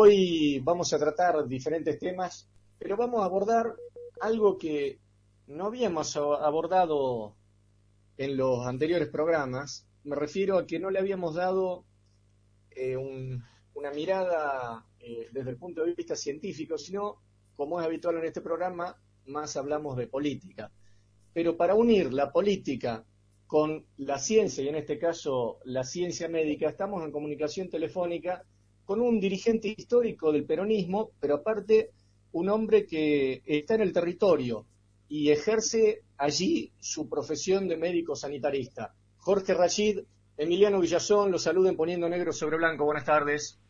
Hoy vamos a tratar diferentes temas, pero vamos a abordar algo que no habíamos abordado en los anteriores programas. Me refiero a que no le habíamos dado eh, una mirada eh, desde el punto de vista científico, sino, como es habitual en este programa, más hablamos de política. Pero para unir la política con la ciencia, y en este caso la ciencia médica, estamos en comunicación telefónica con un dirigente histórico del peronismo, pero aparte un hombre que está en el territorio y ejerce allí su profesión de médico sanitarista. Jorge Rachid, Emiliano Villazón, los saluden poniendo negro sobre blanco. Buenas tardes.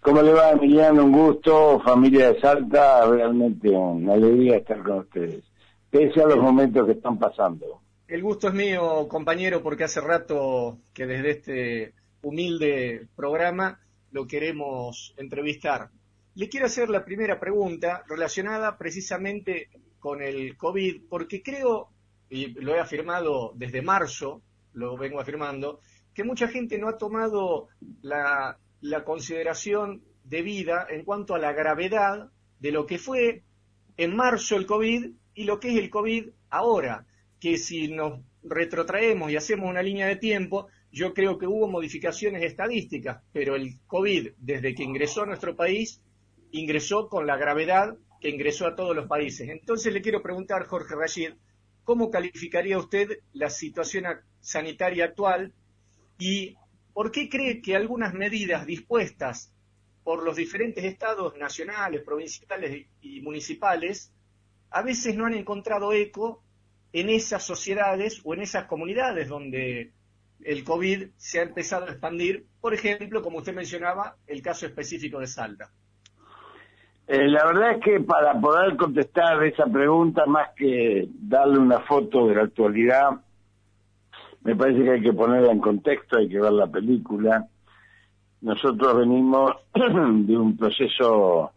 ¿Cómo le va, Emiliano? Un gusto, familia de Salta, realmente una alegría estar con ustedes, pese a los momentos que están pasando. El gusto es mío, compañero, porque hace rato que desde este humilde programa lo queremos entrevistar. Le quiero hacer la primera pregunta relacionada precisamente con el COVID, porque creo, y lo he afirmado desde marzo, lo vengo afirmando, que mucha gente no ha tomado la, la consideración debida en cuanto a la gravedad de lo que fue en marzo el COVID y lo que es el COVID ahora, que si nos retrotraemos y hacemos una línea de tiempo, yo creo que hubo modificaciones estadísticas, pero el COVID, desde que ingresó a nuestro país, ingresó con la gravedad que ingresó a todos los países. Entonces le quiero preguntar, Jorge Rashid, ¿cómo calificaría usted la situación sanitaria actual y por qué cree que algunas medidas dispuestas por los diferentes estados nacionales, provinciales y municipales a veces no han encontrado eco en esas sociedades o en esas comunidades donde el COVID se ha empezado a expandir, por ejemplo, como usted mencionaba, el caso específico de Salta. Eh, la verdad es que para poder contestar esa pregunta, más que darle una foto de la actualidad, me parece que hay que ponerla en contexto, hay que ver la película. Nosotros venimos de un proceso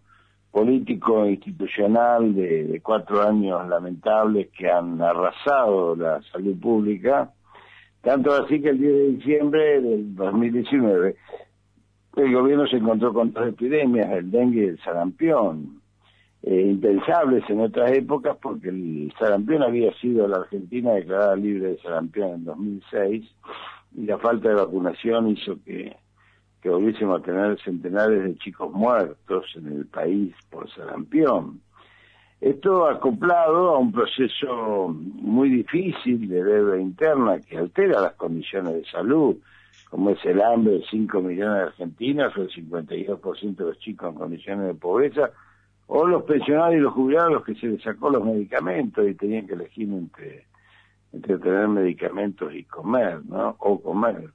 político institucional de cuatro años lamentables que han arrasado la salud pública tanto así que el 10 de diciembre del 2019 el gobierno se encontró con dos epidemias, el dengue y el sarampión, eh, impensables en otras épocas porque el sarampión había sido la Argentina declarada libre de sarampión en 2006 y la falta de vacunación hizo que, que volviésemos a tener centenares de chicos muertos en el país por sarampión. Esto acoplado a un proceso muy difícil de deuda interna que altera las condiciones de salud, como es el hambre de 5 millones de argentinos o el 52% de los chicos en condiciones de pobreza, o los pensionados y los jubilados los que se les sacó los medicamentos y tenían que elegir entre, entre tener medicamentos y comer, ¿no? O comer.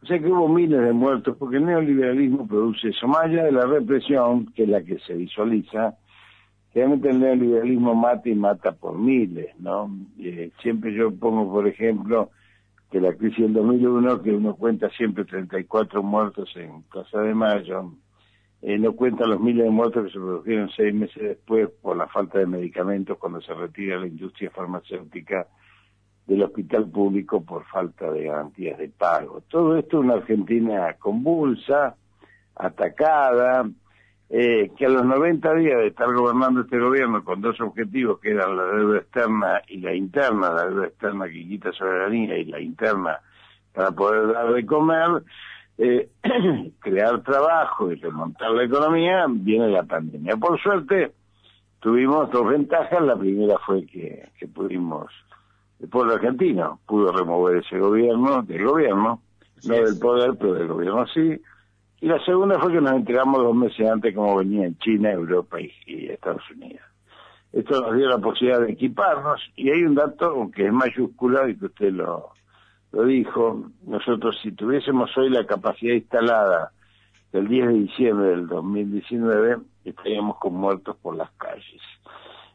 O sea que hubo miles de muertos porque el neoliberalismo produce eso, más allá de la represión, que es la que se visualiza, Realmente el neoliberalismo mata y mata por miles, ¿no? Eh, siempre yo pongo, por ejemplo, que la crisis del 2001, que uno cuenta siempre 34 muertos en Plaza de Mayo, eh, no cuenta los miles de muertos que se produjeron seis meses después por la falta de medicamentos cuando se retira la industria farmacéutica del hospital público por falta de garantías de pago. Todo esto es una Argentina convulsa, atacada, eh, que a los 90 días de estar gobernando este gobierno con dos objetivos, que eran la deuda externa y la interna, la deuda externa que quita soberanía y la interna para poder dar de comer, eh, crear trabajo y remontar la economía, viene la pandemia. Por suerte, tuvimos dos ventajas. La primera fue que, que pudimos, el pueblo argentino pudo remover ese gobierno, del gobierno, no del poder, pero del gobierno sí y la segunda fue que nos enteramos dos meses antes cómo venía en China, Europa y, Estados Unidos. Esto nos dio la posibilidad de equiparnos y hay un dato que es mayúscula y que usted lo, lo dijo. Nosotros si tuviésemos hoy la capacidad instalada del 10 de diciembre del 2019, estaríamos con muertos por las calles.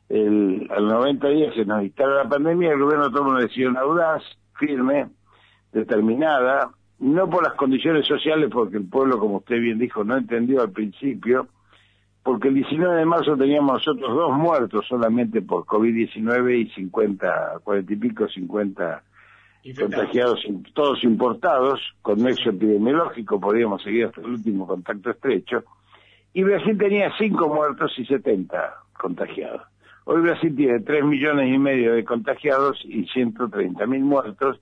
El, al 90 días se nos instala la pandemia, el gobierno tomó una decisión audaz, firme, determinada, no por las condiciones sociales, porque el pueblo, como usted bien dijo, no entendió al principio, porque el 19 de marzo teníamos nosotros dos muertos solamente por COVID-19 y 50, 40 y pico, 50 contagiados, todos importados, con nexo epidemiológico, podríamos seguir hasta el último contacto estrecho, y Brasil tenía 5 muertos y 70 contagiados. Hoy Brasil tiene 3 millones y medio de contagiados y 130 mil muertos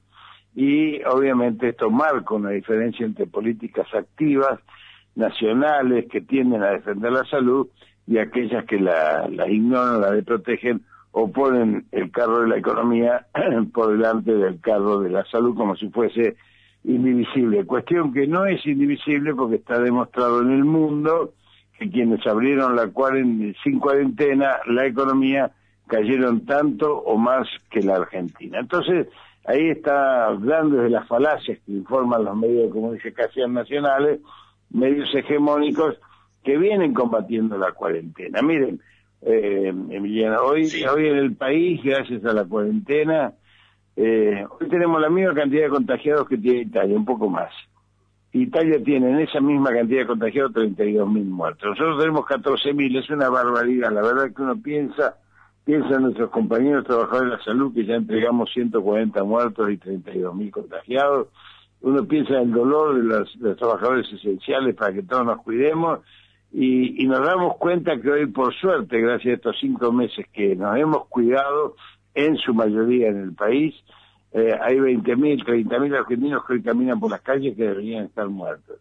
y obviamente esto marca una diferencia entre políticas activas nacionales que tienden a defender la salud y aquellas que la, ignoran, la desprotegen o ponen el carro de la economía por delante del carro de la salud como si fuese indivisible. Cuestión que no es indivisible porque está demostrado en el mundo que quienes abrieron la cuarentena, sin cuarentena, la economía cayeron tanto o más que la Argentina. Entonces, ahí está hablando de las falacias que informan los medios de comunicación nacionales, medios hegemónicos que vienen combatiendo la cuarentena. Miren, eh, Emiliana, hoy, hoy en el país, gracias a la cuarentena, eh, hoy tenemos la misma cantidad de contagiados que tiene Italia, un poco más. Italia tiene en esa misma cantidad de contagiados 32.000 muertos. Nosotros tenemos 14.000, es una barbaridad. La verdad que uno piensa, piensa en nuestros compañeros trabajadores de la salud que ya entregamos 140 muertos y 32.000 contagiados. Uno piensa en el dolor de los, trabajadores esenciales para que todos nos cuidemos y, y, nos damos cuenta que hoy, por suerte, gracias a estos cinco meses que nos hemos cuidado, en su mayoría en el país, eh, hay 20.000, 30.000 argentinos que hoy caminan por las calles que deberían estar muertos.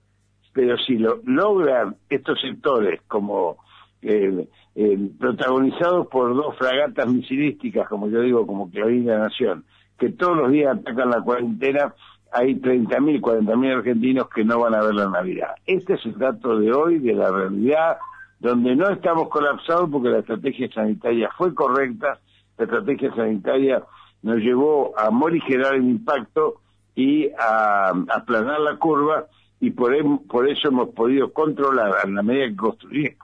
Pero si lo logran estos sectores como eh, eh, protagonizados por dos fragatas misilísticas, como yo digo, como Clarín la Nación, que todos los días atacan la cuarentena, hay 30.000, 40.000 argentinos que no van a ver la Navidad. Este es el dato de hoy, de la realidad, donde no estamos colapsados porque la estrategia sanitaria fue correcta, la estrategia sanitaria nos llevó a morigerar el impacto y a, aplanar la curva y por, eso hemos podido controlar a la medida que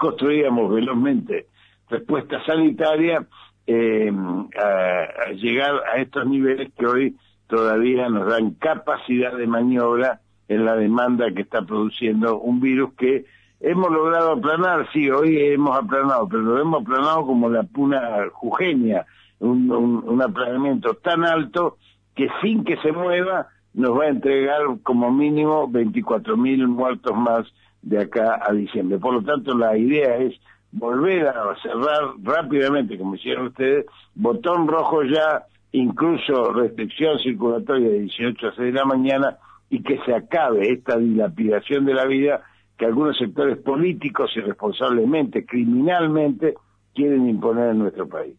construíamos velozmente respuesta sanitaria eh, a, llegar a estos niveles que hoy todavía nos dan capacidad de maniobra en la demanda que está produciendo un virus que hemos logrado aplanar, sí, hoy hemos aplanado, pero lo hemos aplanado como la puna jujeña, un, aplanamiento tan alto que sin que se mueva nos va a entregar como mínimo 24.000 muertos más de acá a diciembre. Por lo tanto, la idea es volver a cerrar rápidamente, como hicieron ustedes, botón rojo ya, incluso restricción circulatoria de 18 a 6 de la mañana, y que se acabe esta dilapidación de la vida que algunos sectores políticos irresponsablemente, criminalmente, quieren imponer en nuestro país.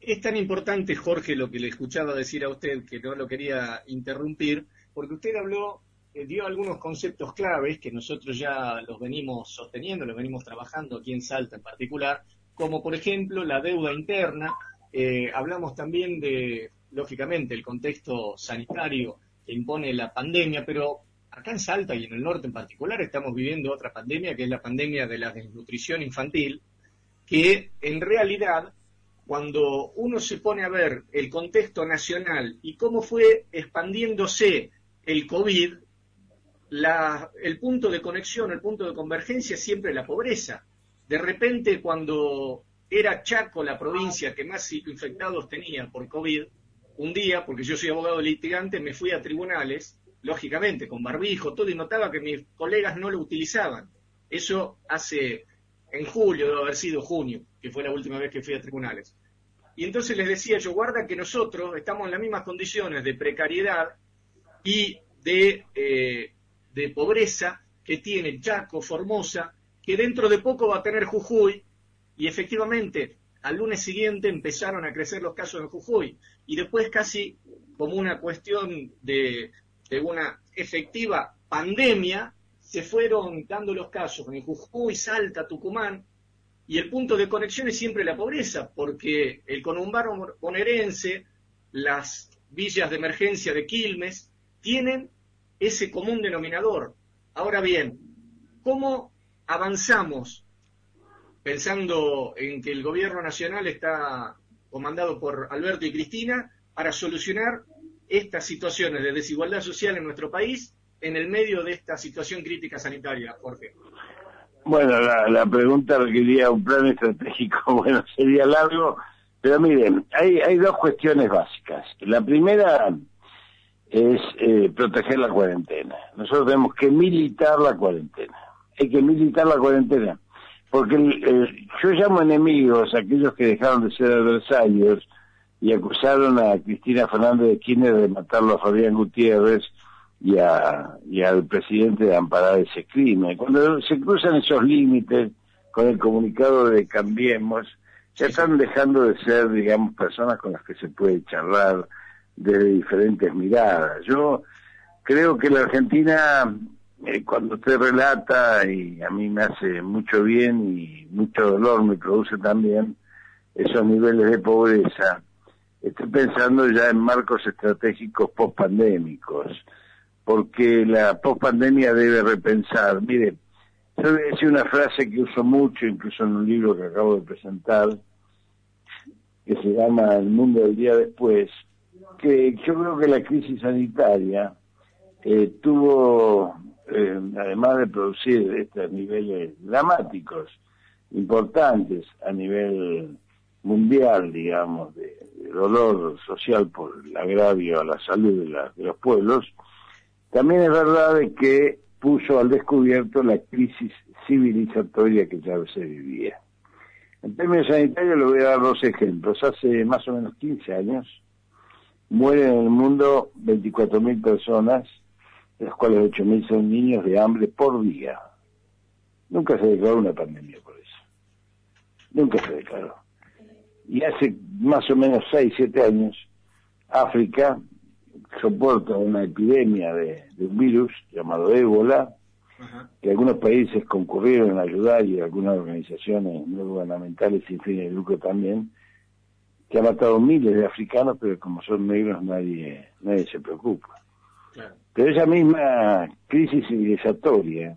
Es tan importante, Jorge, lo que le escuchaba decir a usted, que no lo quería interrumpir, porque usted habló, dio algunos conceptos claves que nosotros ya los venimos sosteniendo, los venimos trabajando aquí en Salta en particular, como por ejemplo la deuda interna. Eh, hablamos también de, lógicamente, el contexto sanitario que impone la pandemia, pero acá en Salta y en el norte en particular estamos viviendo otra pandemia, que es la pandemia de la desnutrición infantil, que en realidad cuando uno se pone a ver el contexto nacional y cómo fue expandiéndose el COVID, el punto de conexión, el punto de convergencia es siempre la pobreza. De repente, cuando era Chaco la provincia que más infectados tenía por COVID, un día, porque yo soy abogado litigante, me fui a tribunales, lógicamente, con barbijo, todo, y notaba que mis colegas no lo utilizaban. Eso hace en julio, debe haber sido junio, que fue la última vez que fui a tribunales. Y entonces les decía yo, guarda que nosotros estamos en las mismas condiciones de precariedad y de, eh, de pobreza que tiene Chaco, Formosa, que dentro de poco va a tener Jujuy, y efectivamente al lunes siguiente empezaron a crecer los casos en Jujuy, y después casi como una cuestión de, de una efectiva pandemia, se fueron dando los casos en Jujuy, Salta, Tucumán, y el punto de conexión es siempre la pobreza, porque el conumbano bonaerense, las villas de emergencia de Quilmes, tienen ese común denominador. Ahora bien, ¿cómo avanzamos pensando en que el gobierno nacional está comandado por Alberto y Cristina para solucionar estas situaciones de desigualdad social en nuestro país en el medio de esta situación crítica sanitaria, Jorge? Bueno, la, pregunta requeriría un plan estratégico, bueno, sería largo, pero miren, hay dos cuestiones básicas. La primera es eh, proteger la cuarentena. Nosotros tenemos que militar la cuarentena. hay que militar la cuarentena. Porque yo llamo enemigos a aquellos que dejaron de ser adversarios y acusaron a Cristina Fernández de Kirchner de matarlo a Fabián Gutiérrez y, a, y al presidente de amparar ese crimen. Cuando se cruzan esos límites con el comunicado de Cambiemos, ya están dejando de ser, digamos, personas con las que se puede charlar desde diferentes miradas. Yo creo que la Argentina, eh, cuando usted relata, y a mí me hace mucho bien y mucho dolor me produce también, esos niveles de pobreza, estoy pensando ya en marcos estratégicos post-pandémicos, porque la post-pandemia debe repensar. Mire, yo voy a decir una frase que uso mucho, incluso en un libro que acabo de presentar, que se llama El mundo del día después, que yo creo que la crisis sanitaria eh, tuvo, eh, además de producir estos niveles dramáticos, importantes a nivel mundial, digamos, de, dolor social por el agravio a la salud de, los pueblos, también es verdad de que puso al descubierto la crisis civilizatoria que ya se vivía. En términos sanitarios le voy a dar dos ejemplos. Hace más o menos 15 años mueren en el mundo 24.000 personas, de las cuales 8.000 son niños de hambre por día. Nunca se declaró una pandemia por eso. Nunca se declaró. Y hace más o menos 6, 7 años, África soporta una epidemia de, de un virus llamado ébola, que algunos países concurrieron a ayudar y algunas organizaciones no gubernamentales sin fines de lucro también, que ha matado miles de africanos, pero como son negros nadie, nadie se preocupa. Pero esa misma crisis civilizatoria,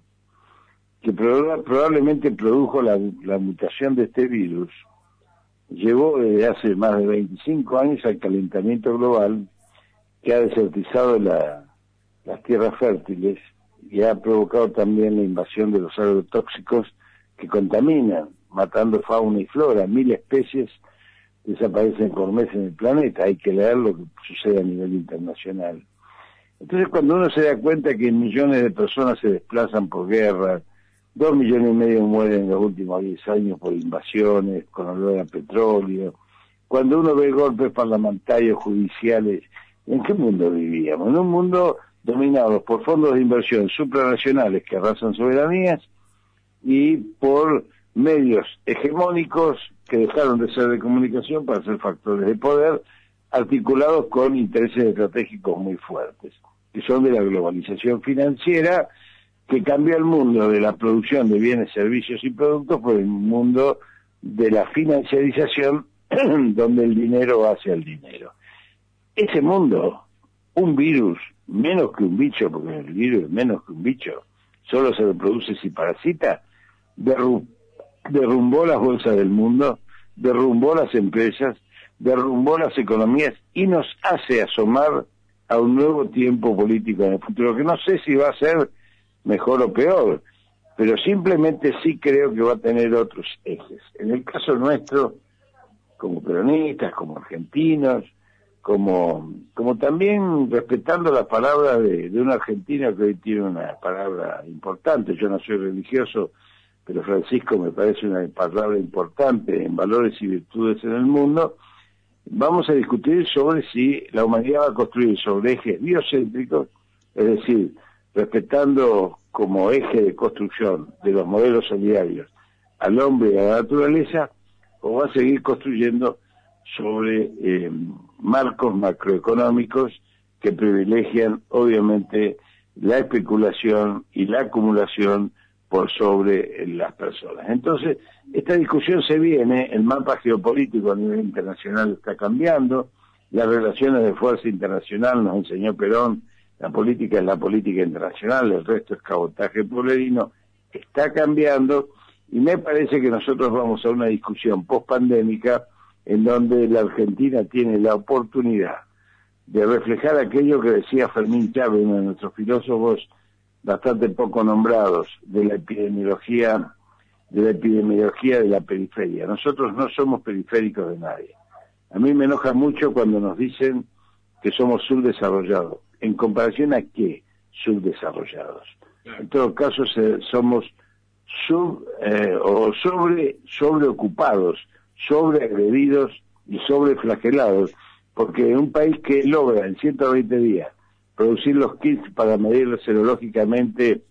que probablemente produjo la, mutación de este virus, llevó desde hace más de 25 años al calentamiento global que ha desertizado las tierras fértiles y ha provocado también la invasión de los agrotóxicos que contaminan, matando fauna y flora. Mil especies desaparecen por mes en el planeta. Hay que leer lo que sucede a nivel internacional. Entonces, cuando uno se da cuenta que millones de personas se desplazan por guerra, dos millones y medio mueren en los últimos diez años por invasiones, con olor a petróleo, cuando uno ve golpes parlamentarios, judiciales, ¿en qué mundo vivíamos? En un mundo dominados por fondos de inversión supranacionales que arrasan soberanías y por medios hegemónicos que dejaron de ser de comunicación para ser factores de poder, articulados con intereses estratégicos muy fuertes, que son de la globalización financiera, que cambia el mundo de la producción de bienes, servicios y productos por el mundo de la financiarización, donde el dinero hace al dinero. Ese mundo, un virus, menos que un bicho, porque el virus es menos que un bicho, solo se reproduce si parasita, derrumbó las bolsas del mundo, derrumbó las empresas, derrumbó las economías y nos hace asomar a un nuevo tiempo político en el futuro, que no sé si va a ser mejor o peor, pero simplemente sí creo que va a tener otros ejes. En el caso nuestro, como peronistas, como argentinos, como, como también respetando la palabra de, de un argentino que hoy tiene una palabra importante. Yo no soy religioso, pero Francisco me parece una palabra importante en valores y virtudes en el mundo. Vamos a discutir sobre si la humanidad va a construir sobre ejes biocéntricos, es decir, respetando como eje de construcción de los modelos solidarios al hombre y a la naturaleza, o va a seguir construyendo sobre eh, marcos macroeconómicos que privilegian obviamente la especulación y la acumulación por sobre las personas. Entonces, esta discusión se viene, el mapa geopolítico a nivel internacional está cambiando, las relaciones de fuerza internacional, nos enseñó Perón, la política es la política internacional, el resto es cabotaje pueblerino, está cambiando y me parece que nosotros vamos a una discusión post-pandémica en donde la Argentina tiene la oportunidad de reflejar aquello que decía Fermín Chávez, uno de nuestros filósofos bastante poco nombrados, de la epidemiología, de la epidemiología de la periferia. Nosotros no somos periféricos de nadie. A mí me enoja mucho cuando nos dicen que somos subdesarrollados. ¿En comparación a qué subdesarrollados? En todo caso, somos sub eh, o sobre sobreocupados, sobreagredidos y sobreflagelados, porque un país que logra en 120 días producir los kits para medir serológicamente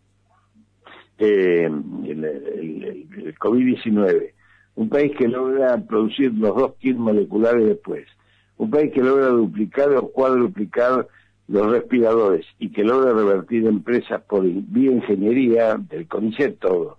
eh, el, el COVID-19, un país que logra producir los dos kits moleculares después, un país que logra duplicar o cuadruplicar los respiradores y que logra revertir empresas por vía ingeniería, del CONICET todo,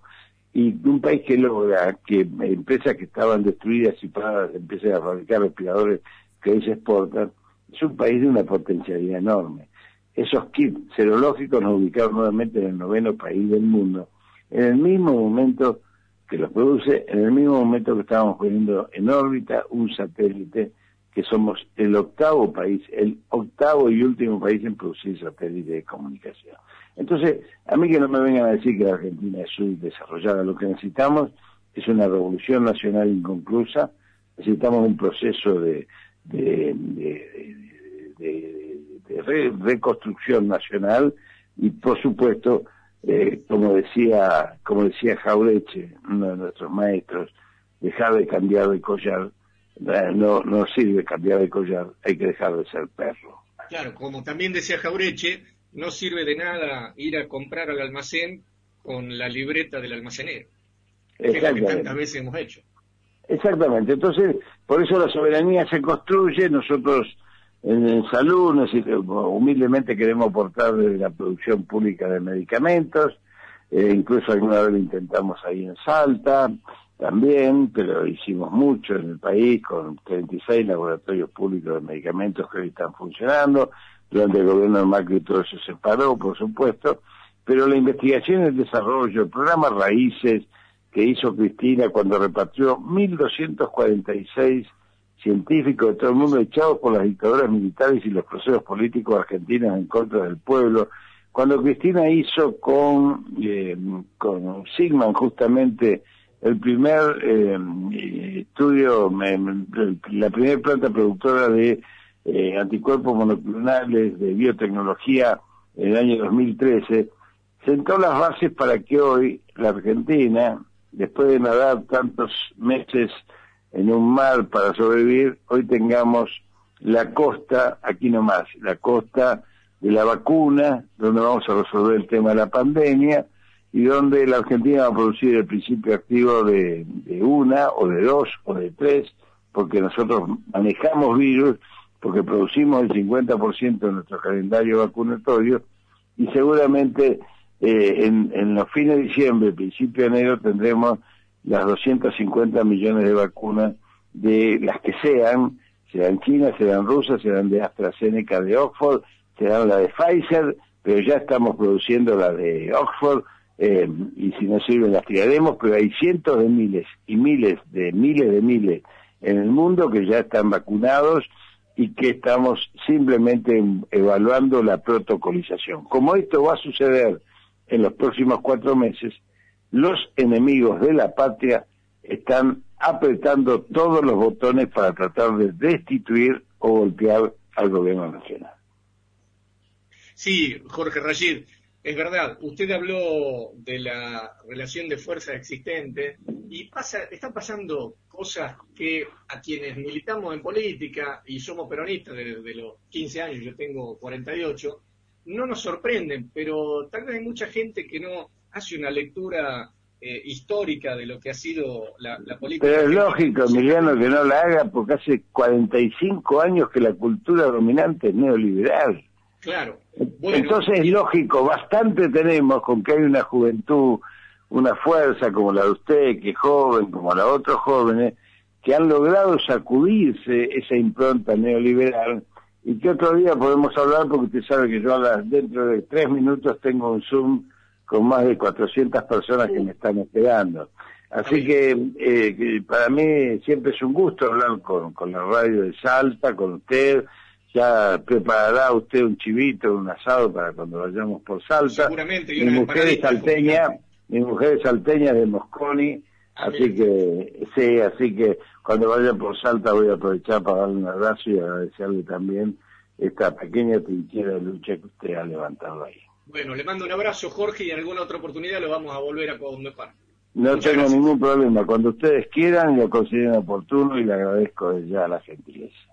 y un país que logra que empresas que estaban destruidas y paradas empiecen a fabricar respiradores que hoy se exportan, es un país de una potencialidad enorme. Esos kits serológicos nos ubicaron nuevamente en el noveno país del mundo, en el mismo momento que los produce, en el mismo momento que estábamos poniendo en órbita un satélite que somos el octavo país, el octavo y último país en producir satélites de comunicación. Entonces, a mí que no me vengan a decir que la Argentina es subdesarrollada, lo que necesitamos es una revolución nacional inconclusa, necesitamos un proceso de, de, reconstrucción nacional y, por supuesto, eh, como decía como decía Jaureche, uno de nuestros maestros, dejar de cambiar de collar no, no sirve cambiar de collar, hay que dejar de ser perro. Claro, como también decía Jaureche, no sirve de nada ir a comprar al almacén con la libreta del almacenero, que es lo que tantas veces hemos hecho. Exactamente, entonces por eso la soberanía se construye, nosotros en, salud humildemente queremos aportar desde la producción pública de medicamentos, eh, incluso alguna vez lo intentamos ahí en Salta, también, pero hicimos mucho en el país con 36 laboratorios públicos de medicamentos que hoy están funcionando. Durante el gobierno de Macri todo eso se paró, por supuesto, pero la investigación y el desarrollo, el programa Raíces que hizo Cristina cuando repatrió 1.246 científicos de todo el mundo echados por las dictaduras militares y los procesos políticos argentinos en contra del pueblo, cuando Cristina hizo con, eh, con Sigman justamente el primer eh, estudio, la primera planta productora de eh, anticuerpos monoclonales de biotecnología en el año 2013, sentó las bases para que hoy la Argentina, después de nadar tantos meses en un mar para sobrevivir, hoy tengamos la costa, aquí nomás, la costa de la vacuna, donde vamos a resolver el tema de la pandemia, y donde la Argentina va a producir el principio activo de, una o de dos o de tres, porque nosotros manejamos virus, porque producimos el 50% de nuestro calendario vacunatorio y seguramente eh, en, en los fines de diciembre, principio de enero, tendremos las 250 millones de vacunas de las que sean, sean chinas, sean rusas, sean de AstraZeneca de Oxford, serán la de Pfizer, pero ya estamos produciendo la de Oxford, eh, y si no sirve las tiraremos, pero hay cientos de miles y miles de miles de miles en el mundo que ya están vacunados y que estamos simplemente evaluando la protocolización. Como esto va a suceder en los próximos cuatro meses, los enemigos de la patria están apretando todos los botones para tratar de destituir o golpear al gobierno nacional. Sí, Jorge Rashid, es verdad, usted habló de la relación de fuerza existente y pasa, están pasando cosas que a quienes militamos en política y somos peronistas desde los 15 años, yo tengo 48, no nos sorprenden, pero tal vez hay mucha gente que no hace una lectura eh, histórica de lo que ha sido la, política. Pero es lógico, Emiliano, que no la haga porque hace 45 años que la cultura dominante es neoliberal. Claro. Entonces es lógico, bastante tenemos con que hay una juventud, una fuerza como la de usted, que es joven, como la de otros jóvenes, que han logrado sacudirse esa impronta neoliberal y que otro día podemos hablar porque usted sabe que yo dentro de tres minutos tengo un Zoom con más de 400 personas que me están esperando. Así que eh, para mí siempre es un gusto hablar con, con la radio de Salta, con usted, ya preparará usted un chivito, un asado para cuando vayamos por Salta. Seguramente. mi mujer es salteña, mi mujer es salteña de Mosconi, ah, así que sí, así que cuando vaya por Salta voy a aprovechar para darle un abrazo y agradecerle también esta pequeña trinchera de lucha que usted ha levantado ahí. Bueno, le mando un abrazo, Jorge, y en alguna otra oportunidad lo vamos a volver a conversar. No tengo ningún problema. Cuando ustedes quieran, lo consideren oportuno y le agradezco ya la gentileza.